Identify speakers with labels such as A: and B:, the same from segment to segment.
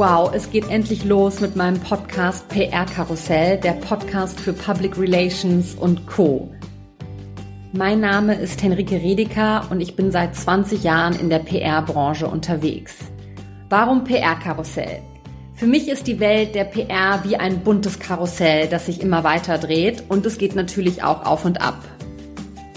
A: Wow, es geht endlich los mit meinem Podcast PR Karussell, der Podcast für Public Relations und Co. Mein Name ist Henrike Redeker und ich bin seit 20 Jahren in der PR-Branche unterwegs. Warum PR Karussell? Für mich ist die Welt der PR wie ein buntes Karussell, das sich immer weiter dreht und es geht natürlich auch auf und ab.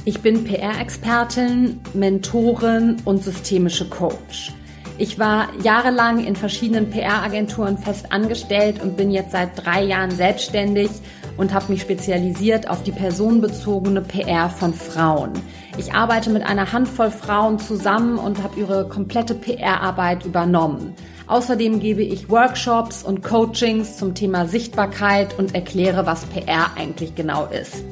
A: Ich bin PR-Expertin, Mentorin und systemische Coach. Ich war jahrelang in verschiedenen PR-Agenturen fest angestellt und bin jetzt seit drei Jahren selbstständig und habe mich spezialisiert auf die personenbezogene PR von Frauen. Ich arbeite mit einer Handvoll Frauen zusammen und habe ihre komplette PR-Arbeit übernommen. Außerdem gebe ich Workshops und Coachings zum Thema Sichtbarkeit und erkläre, was PR eigentlich genau ist.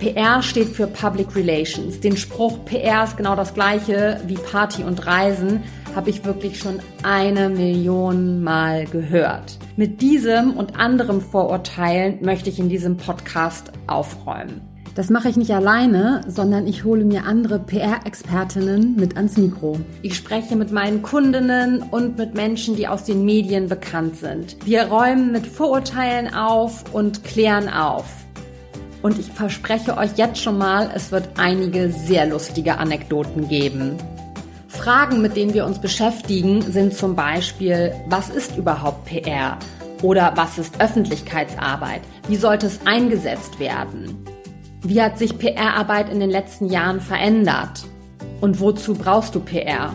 A: PR steht für Public Relations. Den Spruch PR ist genau das gleiche wie Party und Reisen habe ich wirklich schon eine Million Mal gehört. Mit diesem und anderen Vorurteilen möchte ich in diesem Podcast aufräumen. Das mache ich nicht alleine, sondern ich hole mir andere PR-Expertinnen mit ans Mikro. Ich spreche mit meinen Kundinnen und mit Menschen, die aus den Medien bekannt sind. Wir räumen mit Vorurteilen auf und klären auf. Und ich verspreche euch jetzt schon mal, es wird einige sehr lustige Anekdoten geben. Fragen, mit denen wir uns beschäftigen, sind zum Beispiel, was ist überhaupt PR? Oder was ist Öffentlichkeitsarbeit? Wie sollte es eingesetzt werden? Wie hat sich PR-Arbeit in den letzten Jahren verändert? Und wozu brauchst du PR?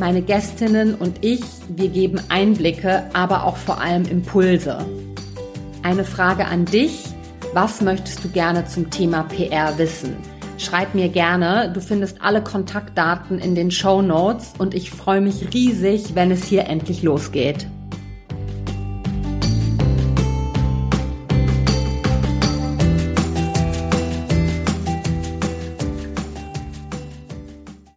A: Meine Gästinnen und ich, wir geben Einblicke, aber auch vor allem Impulse. Eine Frage an dich, was möchtest du gerne zum Thema PR wissen? Schreib mir gerne. Du findest alle Kontaktdaten in den Show Notes und ich freue mich riesig, wenn es hier endlich losgeht.